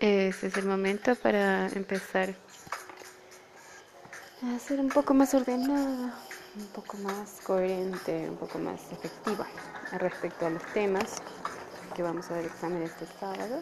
Ese es el momento para empezar a ser un poco más ordenada, un poco más coherente, un poco más efectiva respecto a los temas que vamos a dar examen este sábado.